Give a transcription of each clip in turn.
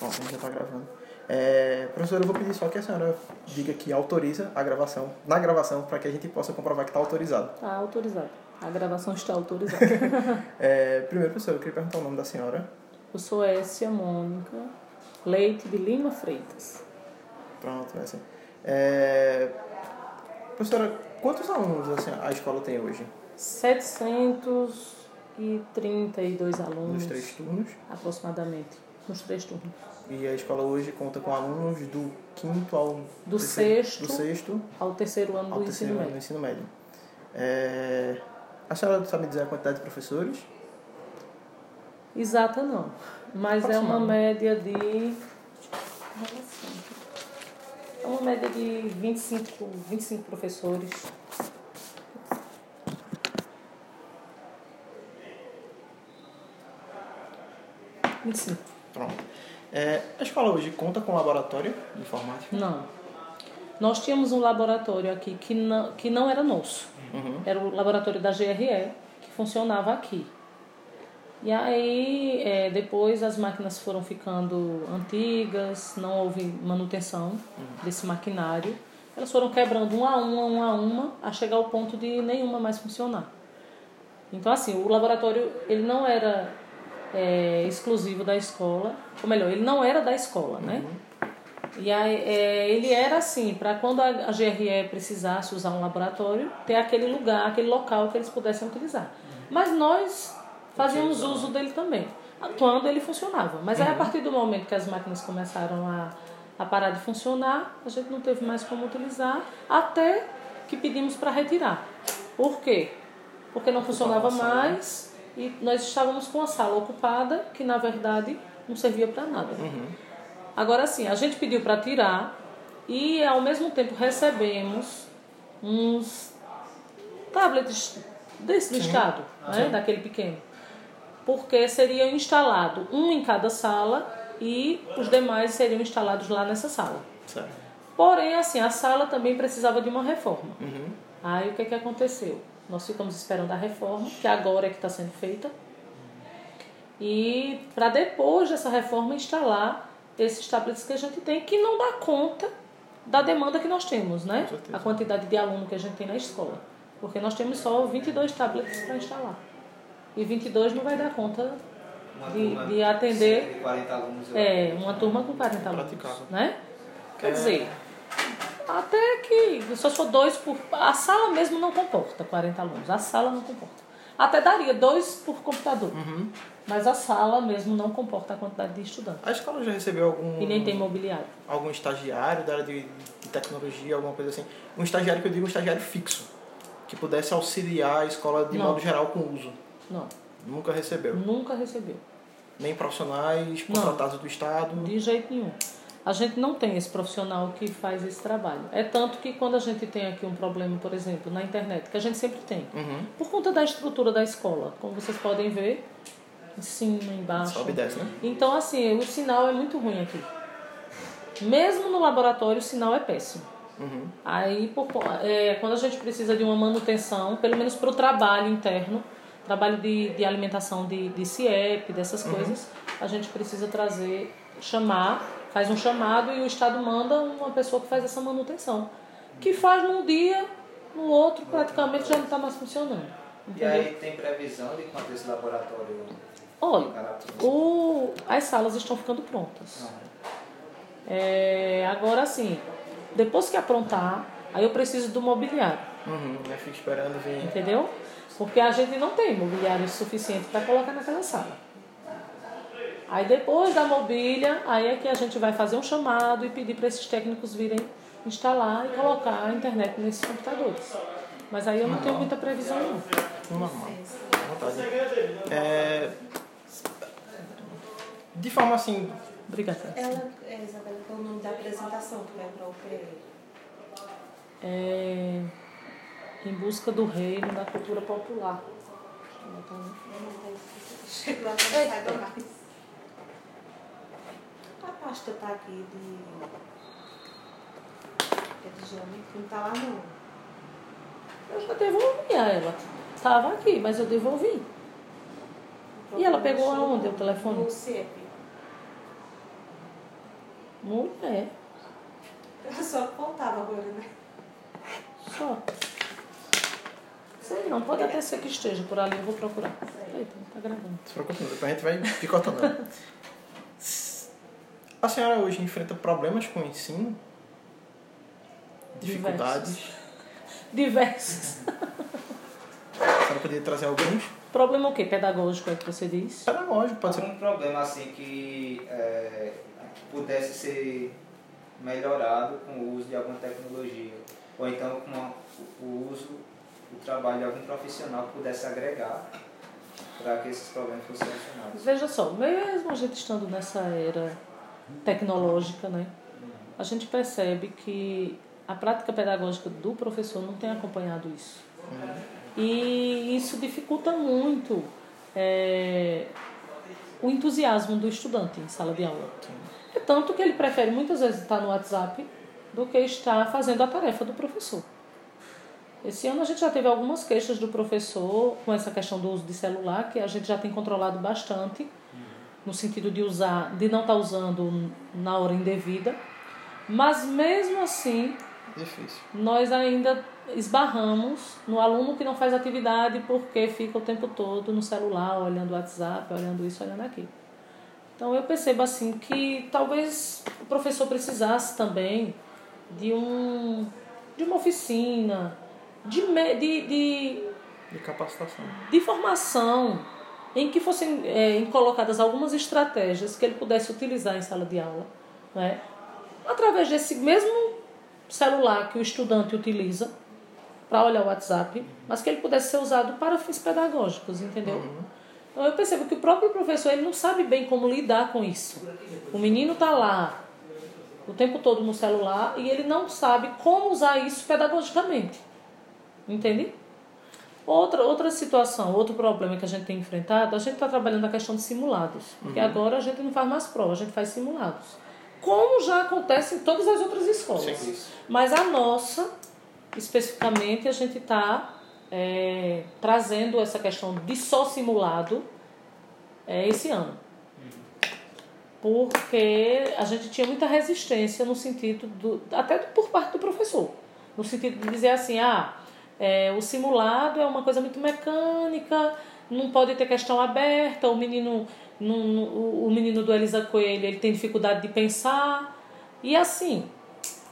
Bom, a gente já está gravando. É, professora, eu vou pedir só que a senhora diga que autoriza a gravação, na gravação, para que a gente possa comprovar que está autorizado. Está autorizado. A gravação está autorizada. é, primeiro, professora, eu queria perguntar o nome da senhora. Eu sou Essia Mônica Leite de Lima Freitas. Pronto, Essia. É, professora, quantos alunos assim, a escola tem hoje? 732 alunos. Nos três turnos? Aproximadamente, nos três turnos. E a escola hoje conta com alunos do quinto ao do terceiro, sexto, do sexto ao terceiro ano ao do terceiro ensino ano médio. do ensino médio. É, a senhora sabe dizer a quantidade de professores? Exata não, mas é uma média de é uma média de 25, 25 professores. Vinte e cinco. Pronto. É, a escola hoje conta com laboratório de informática? Não. Nós tínhamos um laboratório aqui que não, que não era nosso. Uhum. Era o laboratório da GRE, que funcionava aqui. E aí, é, depois as máquinas foram ficando antigas, não houve manutenção desse maquinário. Elas foram quebrando uma a uma, uma a uma, a chegar ao ponto de nenhuma mais funcionar. Então, assim, o laboratório ele não era é, exclusivo da escola, ou melhor, ele não era da escola, né? E aí, é, ele era assim, para quando a, a GRE precisasse usar um laboratório, ter aquele lugar, aquele local que eles pudessem utilizar. Mas nós fazíamos uso dele também, quando ele funcionava. Mas aí, a partir do momento que as máquinas começaram a, a parar de funcionar, a gente não teve mais como utilizar, até que pedimos para retirar. Por quê? Porque não funcionava mais e nós estávamos com a sala ocupada, que na verdade não servia para nada. Agora sim, a gente pediu para tirar e ao mesmo tempo recebemos uns tablets desse do estado, né, daquele pequeno. Porque seriam instalados um em cada sala e os demais seriam instalados lá nessa sala. Certo. Porém, assim, a sala também precisava de uma reforma. Uhum. Aí o que, que aconteceu? Nós ficamos esperando a reforma, que agora é que está sendo feita. E para depois dessa reforma instalar esses tablets que a gente tem, que não dá conta da demanda que nós temos, né? A quantidade de aluno que a gente tem na escola. Porque nós temos só 22 tablets para instalar. E 22 não vai dar conta de, de atender de 40 alunos. é, uma turma com 40 alunos. Né? Quer É. dizer, até que só for dois por. A sala mesmo não comporta 40 alunos. A sala não comporta. Até daria dois por computador. Uhum. Mas a sala mesmo não comporta a quantidade de estudantes. A escola já recebeu algum E nem tem mobiliário. algum estagiário da área de, de tecnologia, alguma coisa assim? Um estagiário que eu digo um estagiário fixo, que pudesse auxiliar a escola de Não. modo geral com uso. Não, Nunca recebeu. nunca recebeu. Nem profissionais Não. contratados do Estado. De jeito nenhum. A gente não tem esse profissional que faz esse trabalho. É tanto que quando a gente tem aqui um problema, por exemplo, na internet, que a gente sempre tem, Uhum. por conta da estrutura da escola, como vocês podem ver, em cima, embaixo. Sobe e desce, né? Então, assim, o sinal é muito ruim aqui. Mesmo no laboratório, o sinal é péssimo. Uhum. Aí, por é, quando a gente precisa de uma manutenção, pelo menos para o trabalho interno, trabalho de, de alimentação de, de CIEP, dessas coisas, a gente precisa trazer, chamar, faz um chamado e o Estado manda uma pessoa que faz essa manutenção. Que faz num dia, no outro, praticamente já não está mais funcionando. E Entendeu? aí tem previsão de quando esse laboratório Olha, o, as salas estão ficando prontas. É, agora sim, depois que aprontar, aí eu preciso do mobiliário, Uhum. Eu fico esperando vir. entendeu? Porque a gente não tem mobiliário suficiente para colocar naquela sala. Aí depois da mobília, aí é que a gente vai fazer um chamado e pedir para esses técnicos virem instalar e colocar a internet nesses computadores. Mas aí eu não tenho muita previsão não. Normal. É... De forma assim. Obrigada. Ela, é, Isabela, qual é o nome da apresentação que vai para o? É, em busca do reino da cultura popular. Chegou a saiba mais. A pasta tá aqui de. É de geometria, não tá lá não. Eu já devolvi a ela. Estava aqui, mas eu devolvi. E ela pegou aonde o telefone? No CEP. Mulher, Só faltava agora, né? só. Sei não, pode até ser que esteja por ali, eu vou procurar. Eita, tá gravando. Se preocupe, não, depois a gente vai picotando. A senhora hoje enfrenta problemas com o ensino? Dificuldades? Diversos. A senhora poderia trazer alguns? Problema o quê? Pedagógico é que você diz? Pedagógico, pode ser. Algum problema assim que é, pudesse ser melhorado com o uso de alguma tecnologia? Ou então com a- o uso, o trabalho de algum profissional que pudesse agregar para que esses problemas fossem solucionados? Veja só, mesmo a gente estando nessa era tecnológica, né, a gente percebe que a prática pedagógica do professor não tem acompanhado isso. E isso dificulta muito é, o entusiasmo do estudante em sala de aula. É tanto que ele prefere muitas vezes estar no WhatsApp do que estar fazendo a tarefa do professor. Esse ano a gente já teve algumas queixas do professor com essa questão do uso de celular, que a gente já tem controlado bastante, no sentido de usar, de não estar usando na hora indevida. Mas mesmo assim, Difícil. nós ainda esbarramos no aluno que não faz atividade porque fica o tempo todo no celular, olhando o WhatsApp, olhando isso, olhando aquilo. Então eu percebo assim que talvez o professor precisasse também de um de uma oficina, de, de, de, De capacitação. de formação em que fossem é, colocadas algumas estratégias que ele pudesse utilizar em sala de aula, né? através desse mesmo celular que o estudante utiliza para olhar o WhatsApp, mas que ele pudesse ser usado para fins pedagógicos, entendeu? Então eu percebo que o próprio professor ele não sabe bem como lidar com isso. O menino está lá o tempo todo no celular e ele não sabe como usar isso pedagogicamente. Entende? Outra, outra situação, outro problema que a gente tem enfrentado, a gente está trabalhando a questão de simulados. Porque agora a gente não faz mais prova, a gente faz simulados. Como já acontece em todas as outras escolas. Sim. Mas a nossa, especificamente, a gente está trazendo essa questão de só simulado é, esse ano. Porque a gente tinha muita resistência no sentido do. até por parte do professor. No sentido de dizer assim, ah, é, o simulado é uma coisa muito mecânica, não pode ter questão aberta, o menino, não- não- o o menino do Elisa Coelho ele tem dificuldade de pensar. E assim,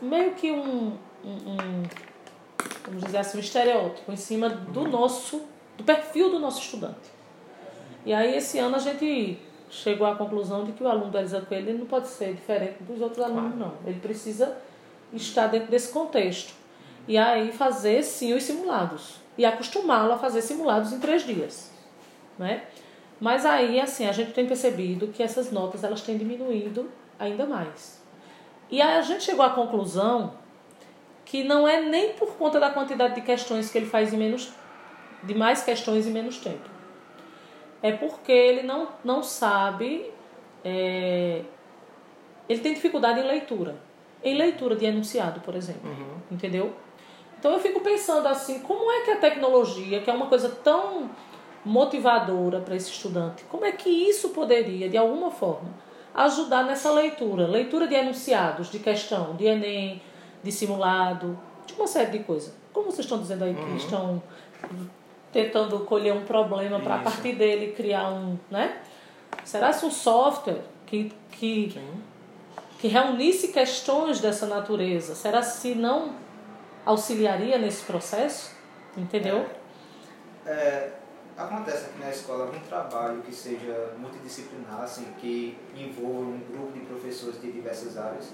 meio que um, um, um vamos dizer assim, um estereótipo em cima do nosso, do perfil do nosso estudante. E aí esse ano a gente chegou à conclusão de que o aluno do Elisa Coelho ele não pode ser diferente dos outros alunos, não. Ele precisa estar dentro desse contexto. E aí fazer sim os simulados. E acostumá-lo a fazer simulados em três dias. Né? Mas aí, assim, a gente tem percebido que essas notas elas têm diminuído ainda mais. E aí a gente chegou à conclusão que não é nem por conta da quantidade de questões que ele faz em menos de mais questões em menos tempo. É porque ele não, não sabe é, ele tem dificuldade em leitura. Em leitura de enunciado, por exemplo. Entendeu? Então eu fico pensando assim, como é que a tecnologia, que é uma coisa tão motivadora para esse estudante, como é que isso poderia, de alguma forma, ajudar nessa leitura? Leitura de enunciados, de questão, de Enem, de simulado, de uma série de coisas. Como vocês estão dizendo aí que estão tentando colher um problema para a partir dele criar um, né? Será se um software que, que, Sim. que reunisse questões dessa natureza, será se não auxiliaria nesse processo? Entendeu? É, acontece aqui na escola algum trabalho que seja multidisciplinar, assim, que envolva um grupo de professores de diversas áreas.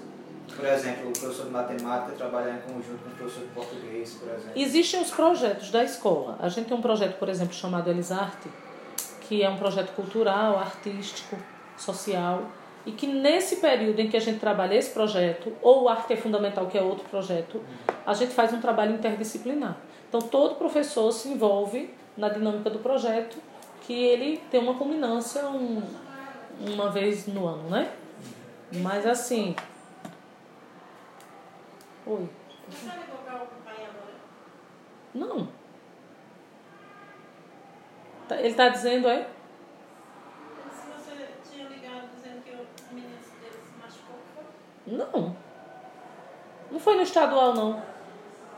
Por exemplo, o professor de matemática trabalhar em conjunto com o professor de português, por exemplo. Existem os projetos da escola. A gente tem um projeto, por exemplo, chamado Elisarte, que é um projeto cultural, artístico, social, e que nesse período em que a gente trabalha esse projeto, ou o Arte é Fundamental, que é outro projeto, a gente faz um trabalho interdisciplinar. Então, todo professor se envolve na dinâmica do projeto, que ele tem uma culminância um, uma vez no ano, né? Mas assim. Oi. Não. Tá- Ele está dizendo, é? Se você tinha ligado dizendo que o menino dele se machucou, foi? Não. Não foi no estadual, não.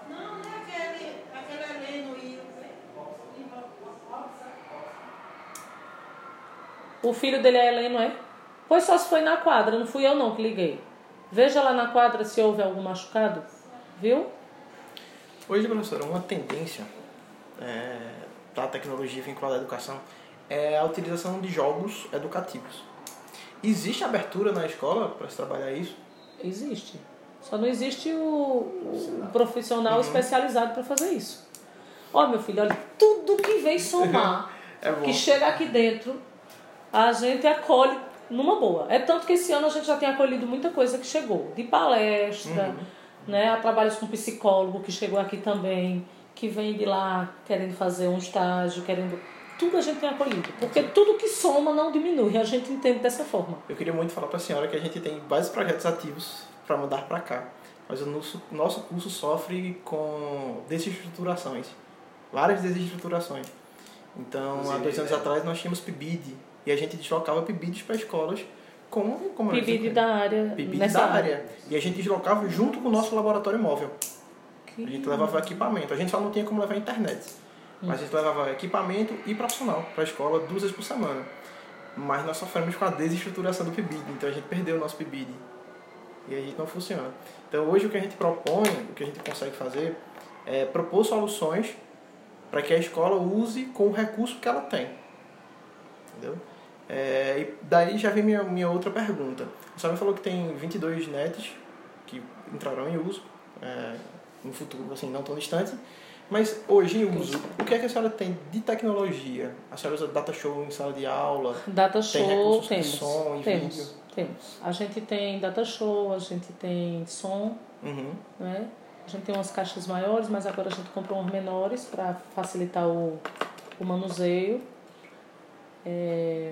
Não, não é aquele, aquele ali no Rio. O filho dele é Heleno, é? Pois só se foi na quadra, não fui eu não que liguei. Veja lá na quadra se houve algum machucado. Viu? Hoje, professora, uma tendência é, da tecnologia vinculada à educação é a utilização de jogos educativos. Existe abertura na escola para se trabalhar isso? Existe. Só não existe o, o profissional especializado para fazer isso. Ó, meu filho, olha, tudo que vem somar, É que chega aqui dentro, a gente acolhe numa boa. É tanto que esse ano a gente já tem acolhido muita coisa que chegou. De palestra, né? A trabalhos com psicólogo que chegou aqui também, que vem de lá querendo fazer um estágio, querendo. Tudo a gente tem acolhido. Porque tudo que soma não diminui. A gente entende dessa forma. Eu queria muito falar para a senhora que a gente tem vários projetos ativos para mandar para cá. Mas o nosso, nosso curso sofre com desestruturações. Várias desestruturações. Então, há dois anos é. atrás nós tínhamos PIBID. E a gente deslocava PIBIDs para escolas com... como eu PIBID da área. PIBID nessa da área. E a gente deslocava junto com o nosso laboratório móvel. Que- A gente levava equipamento. A gente só não tinha como levar internet. Mas a gente levava equipamento e profissional para a escola duas vezes por semana. Mas nós sofremos com a desestruturação do PIBID. Então a gente perdeu o nosso PIBID. E a gente não funciona. Então hoje o que a gente propõe, o que a gente consegue fazer, é propor soluções para que a escola use com o recurso que ela tem. Entendeu? É, e daí já vem minha, minha outra pergunta. A senhora falou que tem 22 nets que entrarão em uso é, no futuro, assim, não tão distante. Mas hoje em uso, o que é que a senhora tem de tecnologia? A senhora usa data show em sala de aula? Data show temos. som e temos, vídeo? temos. A gente tem data show, a gente tem som, Uhum. né? A gente tem umas caixas maiores, mas agora a gente comprou umas menores para facilitar o, o manuseio. É...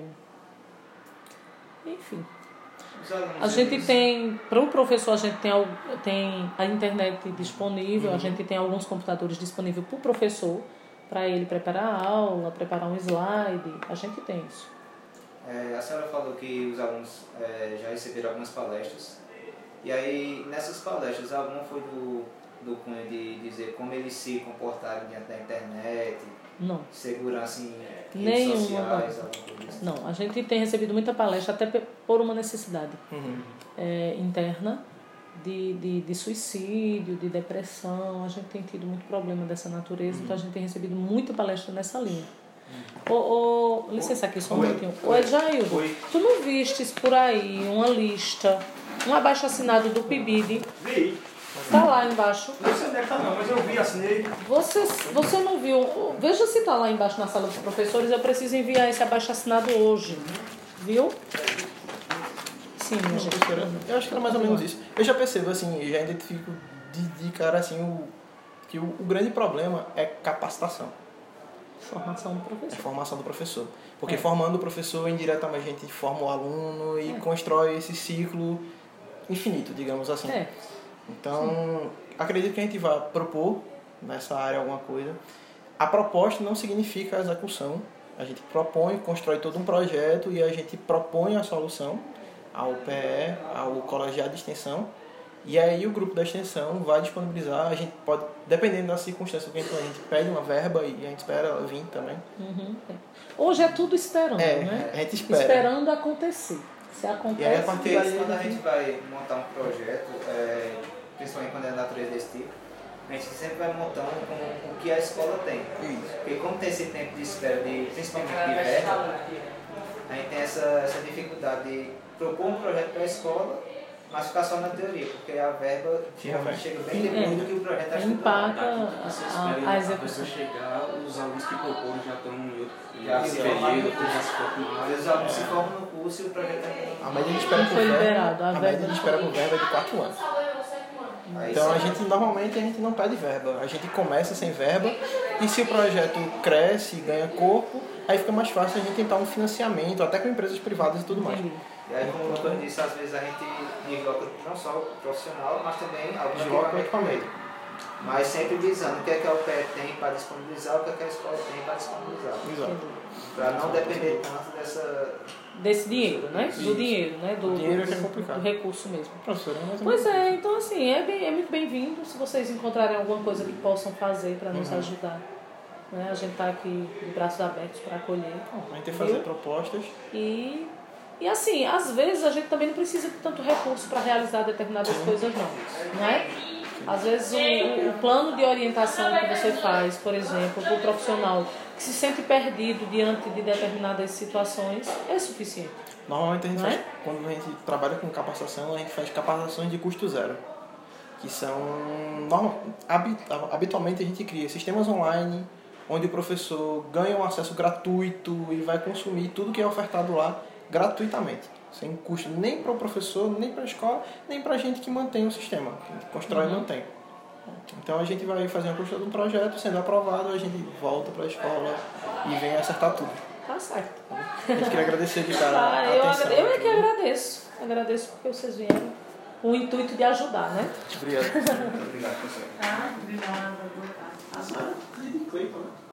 Enfim. A gente tem, para o professor, a gente tem, tem a internet disponível, a gente tem alguns computadores disponíveis para o professor, para ele preparar a aula, preparar um slide. A gente tem isso. É, a senhora falou que os alunos é, já receberam algumas palestras. E aí, nessas palestras, alguma foi do, do cunho de dizer como eles se comportaram diante da internet, Não. segurança em redes Nenhuma, sociais, alguma coisa assim? Não, a gente tem recebido muita palestra, até por uma necessidade Uhum. é, interna de, de, de suicídio, de depressão. A gente tem tido muito problema dessa natureza, então a gente tem recebido muita palestra nessa linha. Ô, ô, licença aqui só um minutinho. Ô, Oi. tu não vistes por aí uma lista, um abaixo assinado do PIBID? Vi. Tá lá embaixo. Não sei onde é que tá não, mas eu vi, assinei. Você, você não viu? Veja se tá lá embaixo na sala dos professores. Eu preciso enviar esse abaixo assinado hoje. Viu? Sim, minha gente. Eu acho que era mais ou menos isso. Eu já percebo, assim, já identifico de, de cara, assim, o, que o, o grande problema é capacitação, Formação do é professor. formação do professor. Porque É. formando o professor, indiretamente a gente forma o aluno e É. constrói esse ciclo infinito, digamos assim. É. Então, acredito que a gente vai propor nessa área alguma coisa. A proposta não significa a execução. A gente propõe, constrói todo um projeto e a gente propõe a solução ao PE, ao colegiado de extensão. E aí o grupo da extensão vai disponibilizar, a gente pode, dependendo da circunstância que a gente, a gente pede uma verba e a gente espera ela vir também. Uhum, é. Hoje é tudo esperando, É, né? a gente espera. Esperando acontecer. Se acontece, E aí, a partir daí, quando a gente vai montar um projeto, é, principalmente quando é da natureza desse tipo, a gente sempre vai montando com o que a escola tem. Isso. Porque como tem esse tempo de espera, de, principalmente de verba, a gente tem essa, essa dificuldade de propor um projeto para a escola, mas ficar só na teoria, porque a verba geralmente chega bem depois É. do que o projeto está estudando. a, a, espera a a pessoa execução. chegar, os alunos que proporam já estão em outro Já se período, já se formaram. os alunos se formam no curso e o projeto A ainda média de espera Não por foi verba, liberado, a a verba média de não espera verba é de 4 anos. Aí Então a gente normalmente a gente não pede verba, a gente começa sem verba e se o projeto cresce e ganha corpo, aí fica mais fácil a gente tentar um financiamento, até com empresas privadas e tudo mais. E aí, como o doutor disse, às vezes a gente desloca não só o profissional, mas também alguns Desloca o equipamentos. equipamento. Mas sempre visando o que é que a UPE tem para disponibilizar, o que é que a escola tem para disponibilizar. Exato. Para não depender tanto dessa. Desse dinheiro, né? Do Isso. dinheiro, né? Do, O dinheiro é que é do- complicado. do recurso mesmo. Professor, é Pois é, então assim, é, bem- é muito bem-vindo se vocês encontrarem alguma coisa que possam fazer para nos Uhum. ajudar. Né? A gente está aqui de braços abertos para acolher. Bom, A gente tem que fazer propostas. E, e assim, às vezes a gente também não precisa de tanto recurso para realizar determinadas coisas não, não é? Às vezes o, o plano de orientação que você faz, por exemplo, para o profissional que se sente perdido diante de determinadas situações, é suficiente. Normalmente a gente Não é? faz, quando a gente trabalha com capacitação, a gente faz capacitações de custo zero. Que são. habitualmente a gente cria sistemas online onde o professor ganha um acesso gratuito e vai consumir tudo que é ofertado lá gratuitamente. Sem custo nem para o professor, nem para a escola, nem para a gente que mantém o sistema, que constrói e mantém. Então a gente vai fazer uma construção de um projeto, sendo aprovado, a gente volta para a escola e vem acertar tudo. Tá certo. A gente queria agradecer de cara Ah, eu, agra- eu é que agradeço. Agradeço porque vocês vieram com o intuito de ajudar, né? Obrigado. Obrigado, professor. Ah, obrigada. A senhora é de Cleiton, né?